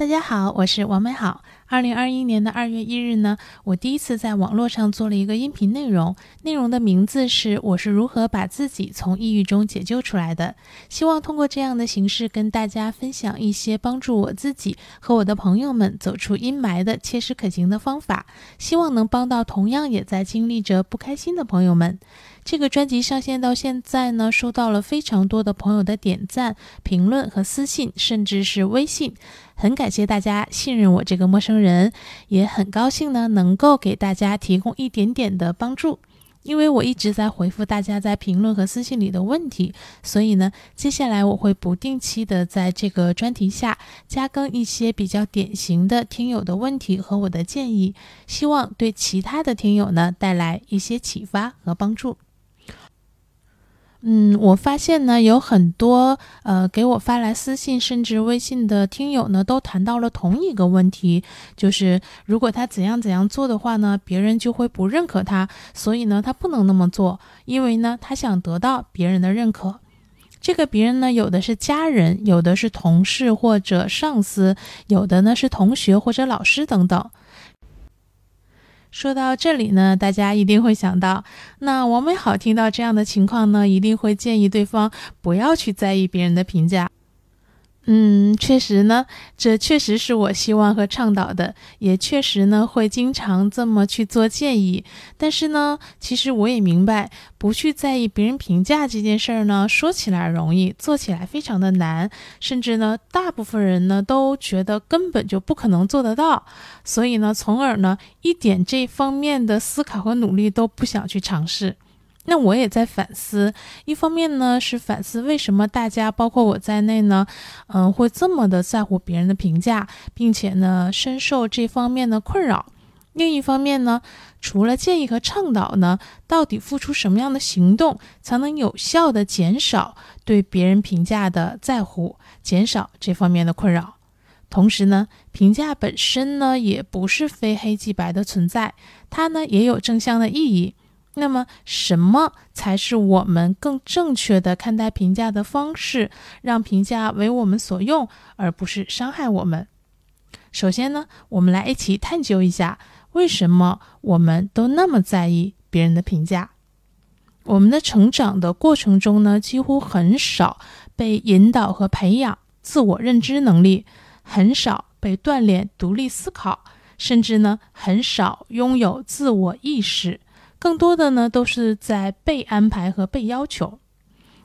大家好，我是王美好。二零二一年的二月一日呢，我第一次在网络上做了一个音频内容，内容的名字是“我是如何把自己从抑郁中解救出来的”。希望通过这样的形式跟大家分享一些帮助我自己和我的朋友们走出阴霾的切实可行的方法，希望能帮到同样也在经历着不开心的朋友们。这个专辑上线到现在呢，收到了非常多的朋友的点赞、评论和私信，甚至是微信。很感谢大家信任我这个陌生人，也很高兴呢能够给大家提供一点点的帮助。因为我一直在回复大家在评论和私信里的问题，所以呢，接下来我会不定期的在这个专题下加更一些比较典型的听友的问题和我的建议，希望对其他的听友呢带来一些启发和帮助。嗯，我发现呢，有很多呃给我发来私信甚至微信的听友呢，都谈到了同一个问题，就是如果他怎样怎样做的话呢，别人就会不认可他，所以呢，他不能那么做，因为呢，他想得到别人的认可。这个别人呢，有的是家人，有的是同事或者上司，有的呢是同学或者老师等等。说到这里呢，大家一定会想到，那王美好听到这样的情况呢，一定会建议对方不要去在意别人的评价。嗯，确实呢，这确实是我希望和倡导的，也确实呢会经常这么去做建议。但是呢，其实我也明白，不去在意别人评价这件事儿呢，说起来容易，做起来非常的难，甚至呢，大部分人呢都觉得根本就不可能做得到，所以呢，从而呢，一点这方面的思考和努力都不想去尝试。那我也在反思，一方面呢是反思为什么大家，包括我在内呢，嗯，会这么的在乎别人的评价，并且呢深受这方面的困扰；另一方面呢，除了建议和倡导呢，到底付出什么样的行动才能有效的减少对别人评价的在乎，减少这方面的困扰？同时呢，评价本身呢也不是非黑即白的存在，它呢也有正向的意义。那么，什么才是我们更正确的看待评价的方式，让评价为我们所用，而不是伤害我们？首先呢，我们来一起探究一下，为什么我们都那么在意别人的评价？我们的成长的过程中呢，几乎很少被引导和培养自我认知能力，很少被锻炼独立思考，甚至呢，很少拥有自我意识。更多的呢，都是在被安排和被要求。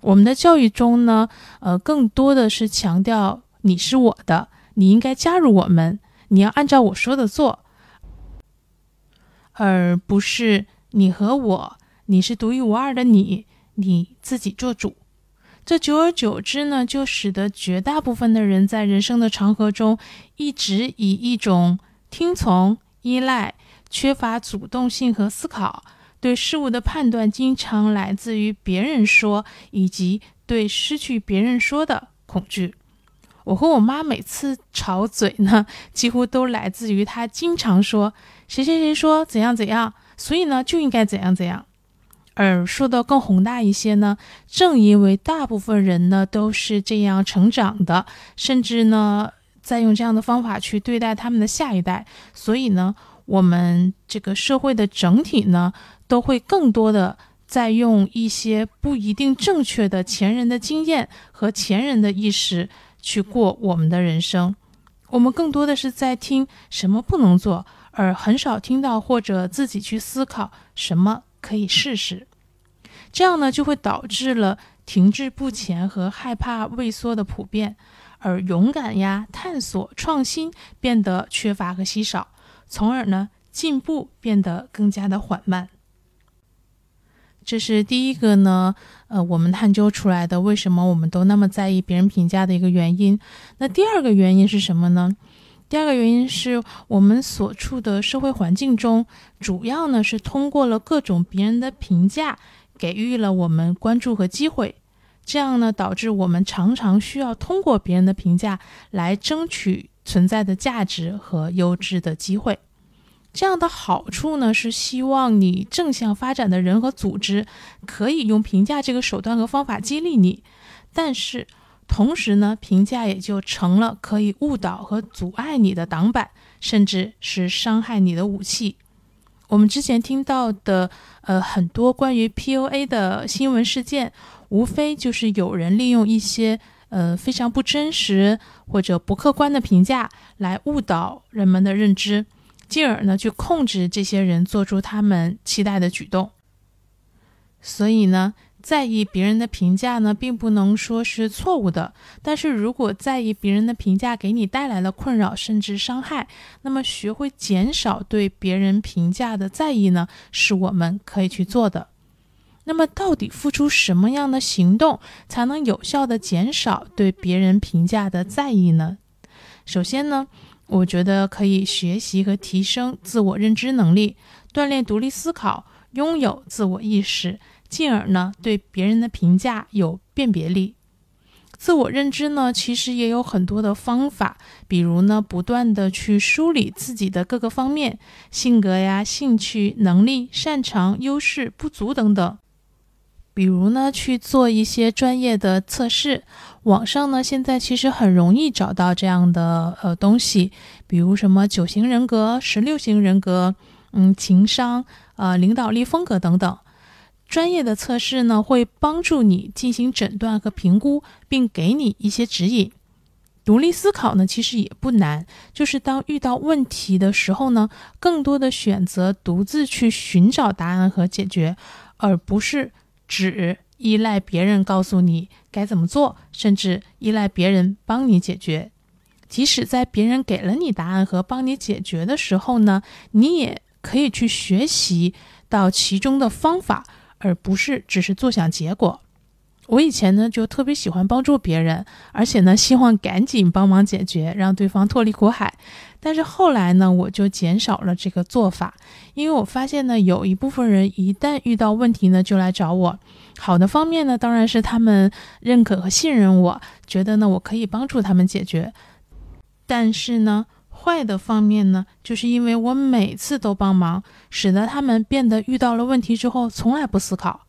我们的教育中呢，呃，更多的是强调你是我的，你应该加入我们，你要按照我说的做，而不是你和我，你是独一无二的你，你自己做主。这久而久之呢，就使得绝大部分的人在人生的长河中，一直以一种听从、依赖、缺乏主动性和思考。对事物的判断经常来自于别人说，以及对失去别人说的恐惧。我和我妈每次吵嘴呢，几乎都来自于她经常说谁谁谁说怎样怎样，所以呢就应该怎样怎样。而说的更宏大一些呢，正因为大部分人呢都是这样成长的，甚至呢在用这样的方法去对待他们的下一代，所以呢，我们这个社会的整体呢。都会更多的在用一些不一定正确的前人的经验和前人的意识去过我们的人生，我们更多的是在听什么不能做，而很少听到或者自己去思考什么可以试试。这样呢，就会导致了停滞不前和害怕畏缩的普遍，而勇敢呀、探索、创新变得缺乏和稀少，从而呢，进步变得更加的缓慢。这是第一个呢，呃，我们探究出来的为什么我们都那么在意别人评价的一个原因。那第二个原因是什么呢？第二个原因是我们所处的社会环境中，主要呢是通过了各种别人的评价，给予了我们关注和机会，这样呢导致我们常常需要通过别人的评价来争取存在的价值和优质的机会。这样的好处呢，是希望你正向发展的人和组织可以用评价这个手段和方法激励你。但是，同时呢，评价也就成了可以误导和阻碍你的挡板，甚至是伤害你的武器。我们之前听到的，呃，很多关于 PUA 的新闻事件，无非就是有人利用一些呃非常不真实或者不客观的评价来误导人们的认知，进而呢去控制这些人做出他们期待的举动。所以呢。在意别人的评价呢，并不能说是错误的。但是如果在意别人的评价给你带来了困扰甚至伤害，那么学会减少对别人评价的在意呢，是我们可以去做的。那么，到底付出什么样的行动才能有效的减少对别人评价的在意呢？首先呢，我觉得可以学习和提升自我认知能力，锻炼独立思考，拥有自我意识。进而呢，对别人的评价有辨别力。自我认知呢，其实也有很多的方法，比如呢，不断的去梳理自己的各个方面，性格呀、兴趣、能力、擅长、优势、不足等等。比如呢，去做一些专业的测试。网上呢，现在其实很容易找到这样的呃东西，比如什么九型人格、十六型人格，嗯，情商、呃，领导力风格等等。专业的测试呢，会帮助你进行诊断和评估，并给你一些指引。独立思考呢，其实也不难，就是当遇到问题的时候呢，更多的选择独自去寻找答案和解决，而不是只依赖别人告诉你该怎么做，甚至依赖别人帮你解决。即使在别人给了你答案和帮你解决的时候呢，你也可以去学习到其中的方法。而不是只是坐享结果。我以前呢就特别喜欢帮助别人，而且呢希望赶紧帮忙解决，让对方脱离苦海。但是后来呢，我就减少了这个做法，因为我发现呢，有一部分人一旦遇到问题呢，就来找我。好的方面呢，当然是他们认可和信任我，觉得呢我可以帮助他们解决。但是呢。坏的方面呢，就是因为我每次都帮忙，使得他们变得遇到了问题之后从来不思考，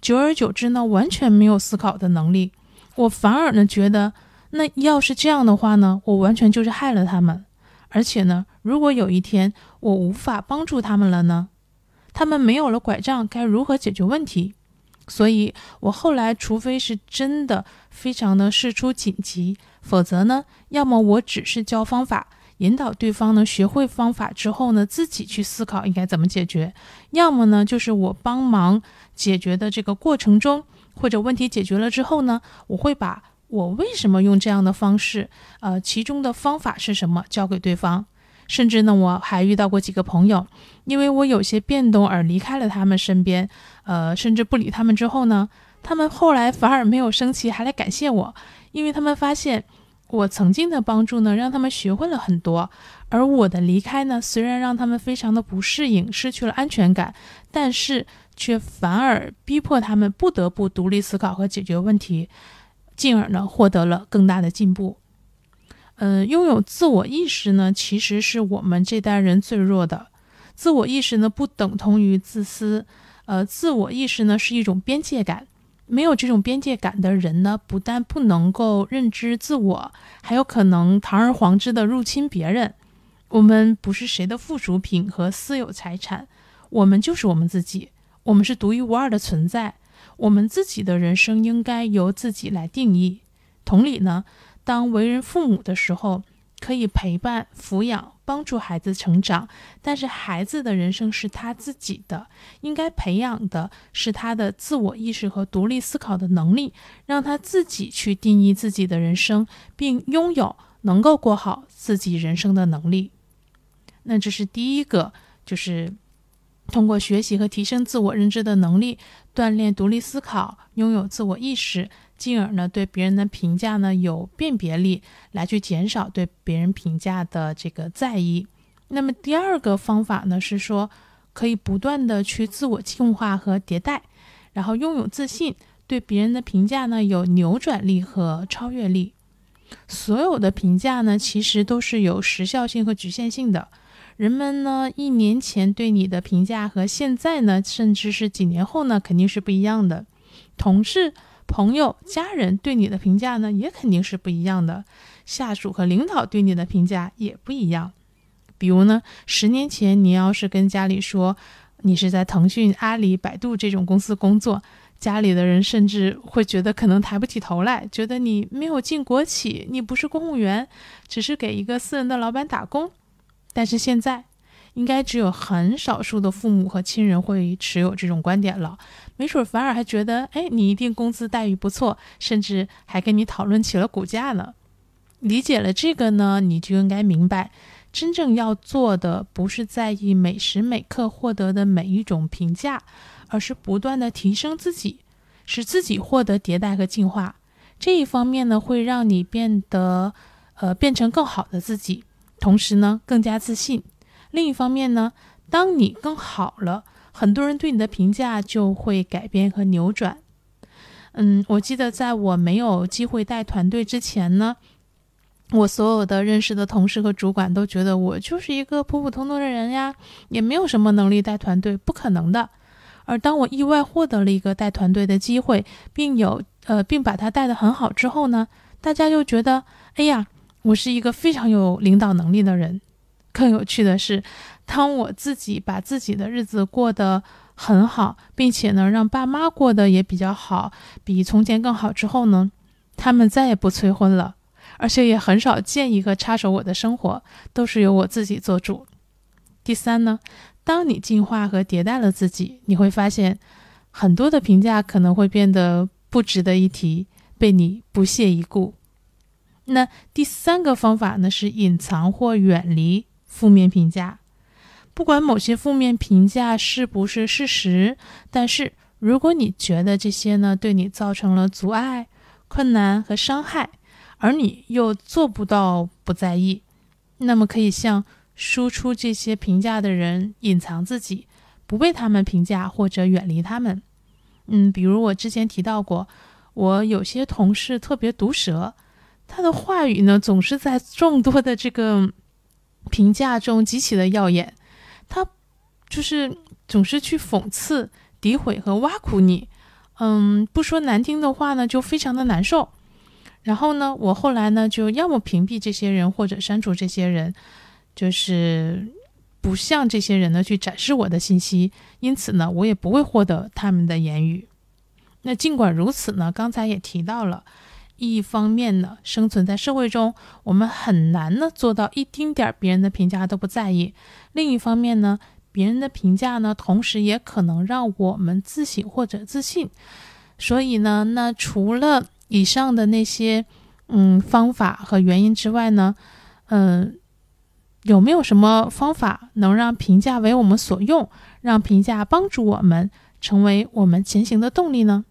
久而久之呢，完全没有思考的能力。我反而呢觉得，那要是这样的话呢，我完全就是害了他们。而且呢，如果有一天我无法帮助他们了呢，他们没有了拐杖，该如何解决问题？所以我后来，除非是真的非常的事出紧急，否则呢，要么我只是教方法。引导对方呢学会方法之后呢，自己去思考应该怎么解决；要么呢，就是我帮忙解决的这个过程中，或者问题解决了之后呢，我会把我为什么用这样的方式，呃，其中的方法是什么交给对方。甚至呢，我还遇到过几个朋友，因为我有些变动而离开了他们身边，呃，甚至不理他们之后呢，他们后来反而没有生气，还来感谢我，因为他们发现。我曾经的帮助呢，让他们学会了很多，而我的离开呢，虽然让他们非常的不适应，失去了安全感，但是却反而逼迫他们不得不独立思考和解决问题，进而呢，获得了更大的进步。嗯，拥有自我意识呢，其实是我们这代人最弱的。自我意识呢，不等同于自私，呃，自我意识呢，是一种边界感。没有这种边界感的人呢，不但不能够认知自我，还有可能堂而皇之的入侵别人。我们不是谁的附属品和私有财产，我们就是我们自己，我们是独一无二的存在。我们自己的人生应该由自己来定义。同理呢，当为人父母的时候。可以陪伴、抚养、帮助孩子成长，但是孩子的人生是他自己的，应该培养的是他的自我意识和独立思考的能力，让他自己去定义自己的人生，并拥有能够过好自己人生的能力。那这是第一个，就是通过学习和提升自我认知的能力，锻炼独立思考，拥有自我意识。进而呢，对别人的评价呢有辨别力，来去减少对别人评价的这个在意。那么第二个方法呢是说，可以不断的去自我进化和迭代，然后拥有自信，对别人的评价呢有扭转力和超越力。所有的评价呢，其实都是有时效性和局限性的。人们呢一年前对你的评价和现在呢，甚至是几年后呢，肯定是不一样的。同事。朋友、家人对你的评价呢，也肯定是不一样的。下属和领导对你的评价也不一样。比如呢，十年前你要是跟家里说你是在腾讯、阿里、百度这种公司工作，家里的人甚至会觉得可能抬不起头来，觉得你没有进国企，你不是公务员，只是给一个私人的老板打工。但是现在，应该只有很少数的父母和亲人会持有这种观点了，没准反而还觉得，哎，你一定工资待遇不错，甚至还跟你讨论起了股价呢。理解了这个呢，你就应该明白，真正要做的不是在意每时每刻获得的每一种评价，而是不断的提升自己，使自己获得迭代和进化。这一方面呢，会让你变得，呃，变成更好的自己，同时呢，更加自信。另一方面呢，当你更好了，很多人对你的评价就会改变和扭转。嗯，我记得在我没有机会带团队之前呢。我所有的认识的同事和主管都觉得我就是一个普普通通的人呀，也没有什么能力带团队，不可能的。而当我意外获得了一个带团队的机会，并有呃，并把它带得很好之后呢，大家又觉得，哎呀，我是一个非常有领导能力的人。更有趣的是，当我自己把自己的日子过得很好，并且呢，让爸妈过得也比较好，比从前更好之后呢，他们再也不催婚了。而且也很少建议和插手我的生活，都是由我自己做主。第三呢，当你进化和迭代了自己，你会发现很多的评价可能会变得不值得一提，被你不屑一顾。那第三个方法呢，是隐藏或远离负面评价。不管某些负面评价是不是事实，但是如果你觉得这些呢对你造成了阻碍、困难和伤害，而你又做不到不在意，那么可以向输出这些评价的人隐藏自己，不被他们评价或者远离他们。嗯，比如我之前提到过，我有些同事特别毒舌，他的话语呢总是在众多的这个评价中极其的耀眼，他就是总是去讽刺、诋毁和挖苦你。嗯，不说难听的话呢，就非常的难受。然后呢，我后来呢，就要么屏蔽这些人，或者删除这些人，就是不向这些人呢去展示我的信息。因此呢，我也不会获得他们的言语。那尽管如此呢，刚才也提到了，一方面呢，生存在社会中，我们很难呢做到一丁点儿别人的评价都不在意；另一方面呢，别人的评价呢，同时也可能让我们自省或者自信。所以呢，那除了以上的那些，嗯，方法和原因之外呢，嗯，有没有什么方法能让评价为我们所用，让评价帮助我们成为我们前行的动力呢？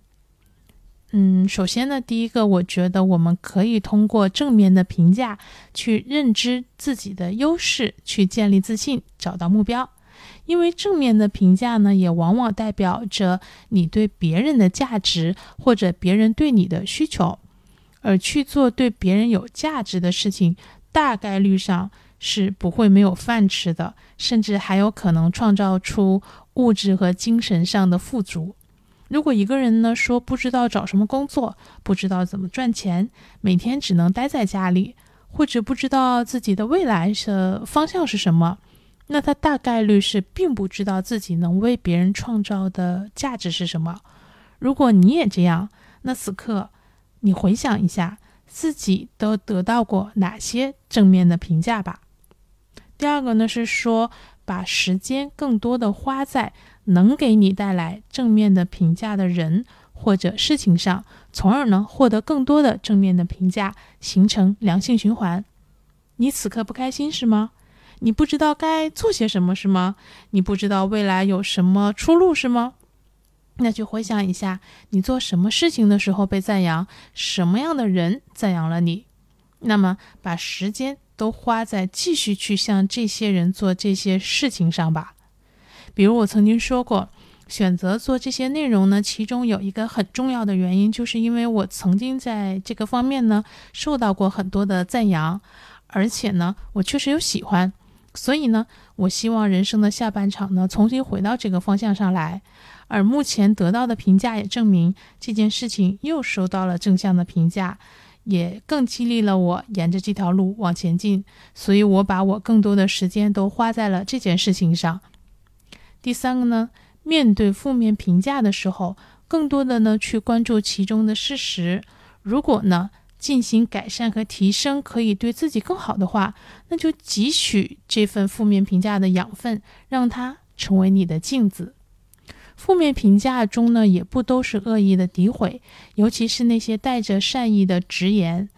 嗯，首先呢，第一个，我觉得我们可以通过正面的评价去认知自己的优势，去建立自信，找到目标。因为正面的评价呢，也往往代表着你对别人的价值或者别人对你的需求，而去做对别人有价值的事情，大概率上是不会没有饭吃的，甚至还有可能创造出物质和精神上的富足。如果一个人呢说不知道找什么工作，不知道怎么赚钱，每天只能待在家里，或者不知道自己的未来的方向是什么。那他大概率是并不知道自己能为别人创造的价值是什么。如果你也这样，那此刻你回想一下自己都得到过哪些正面的评价吧。第二个呢是说，把时间更多的花在能给你带来正面的评价的人或者事情上，从而呢获得更多的正面的评价，形成良性循环。你此刻不开心是吗？你不知道该做些什么是吗？你不知道未来有什么出路是吗？那就回想一下，你做什么事情的时候被赞扬，什么样的人赞扬了你？那么把时间都花在继续去向这些人做这些事情上吧。比如我曾经说过，选择做这些内容呢，其中有一个很重要的原因，就是因为我曾经在这个方面呢受到过很多的赞扬，而且呢，我确实有喜欢。所以呢，我希望人生的下半场呢，重新回到这个方向上来。而目前得到的评价也证明这件事情又收到了正向的评价，也更激励了我沿着这条路往前进。所以，我把我更多的时间都花在了这件事情上。第三个呢，面对负面评价的时候，更多的呢去关注其中的事实。如果呢进行改善和提升，可以对自己更好的话，那就汲取这份负面评价的养分，让它成为你的镜子。负面评价中呢，也不都是恶意的诋毁，尤其是那些带着善意的直言。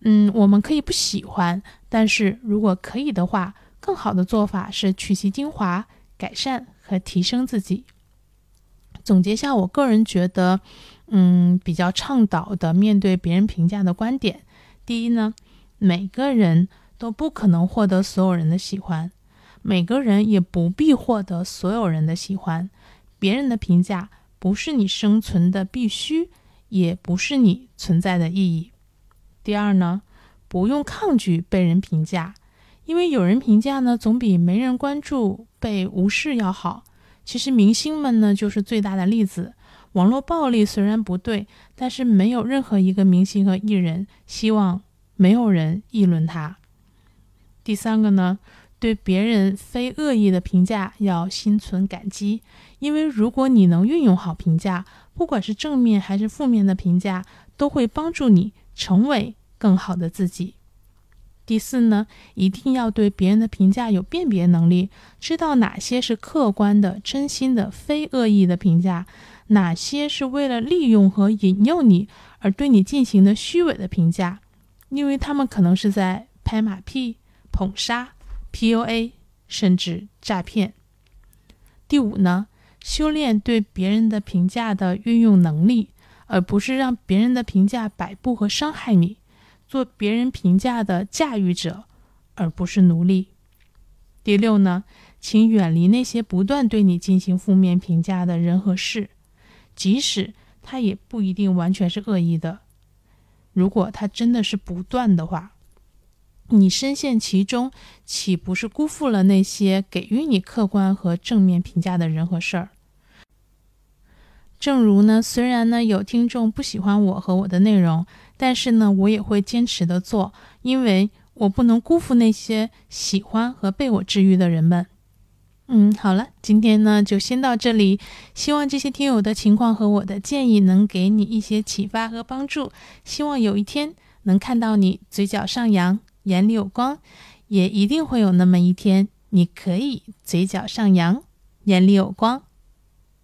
嗯，我们可以不喜欢，但是如果可以的话，更好的做法是取其精华，改善和提升自己。总结下，我个人觉得，嗯，比较倡导的面对别人评价的观点。第一呢，每个人都不可能获得所有人的喜欢，每个人也不必获得所有人的喜欢。别人的评价不是你生存的必须，也不是你存在的意义。第二呢，不用抗拒被人评价，因为有人评价呢，总比没人关注、被无视要好。其实明星们呢，就是最大的例子。网络暴力虽然不对，但是没有任何一个明星和艺人希望没有人议论他。第三个呢？对别人非恶意的评价要心存感激，因为如果你能运用好评价，不管是正面还是负面的评价，都会帮助你成为更好的自己。第四呢，一定要对别人的评价有辨别能力，知道哪些是客观的、真心的、非恶意的评价，哪些是为了利用和引诱你而对你进行的虚伪的评价，因为他们可能是在拍马屁、捧杀。PUA 甚至诈骗。第五呢，修炼对别人的评价的运用能力，而不是让别人的评价摆布和伤害你。做别人评价的驾驭者，而不是奴隶。第六呢，请远离那些不断对你进行负面评价的人和事，即使他也不一定完全是恶意的。如果他真的是不断的话。你深陷其中，岂不是辜负了那些给予你客观和正面评价的人和事儿？正如呢，虽然呢有听众不喜欢我和我的内容，但是呢，我也会坚持的做，因为我不能辜负那些喜欢和被我治愈的人们。嗯，好了，今天呢就先到这里，希望这些听友的情况和我的建议能给你一些启发和帮助，希望有一天能看到你嘴角上扬。眼里有光，也一定会有那么一天，你可以嘴角上扬，眼里有光。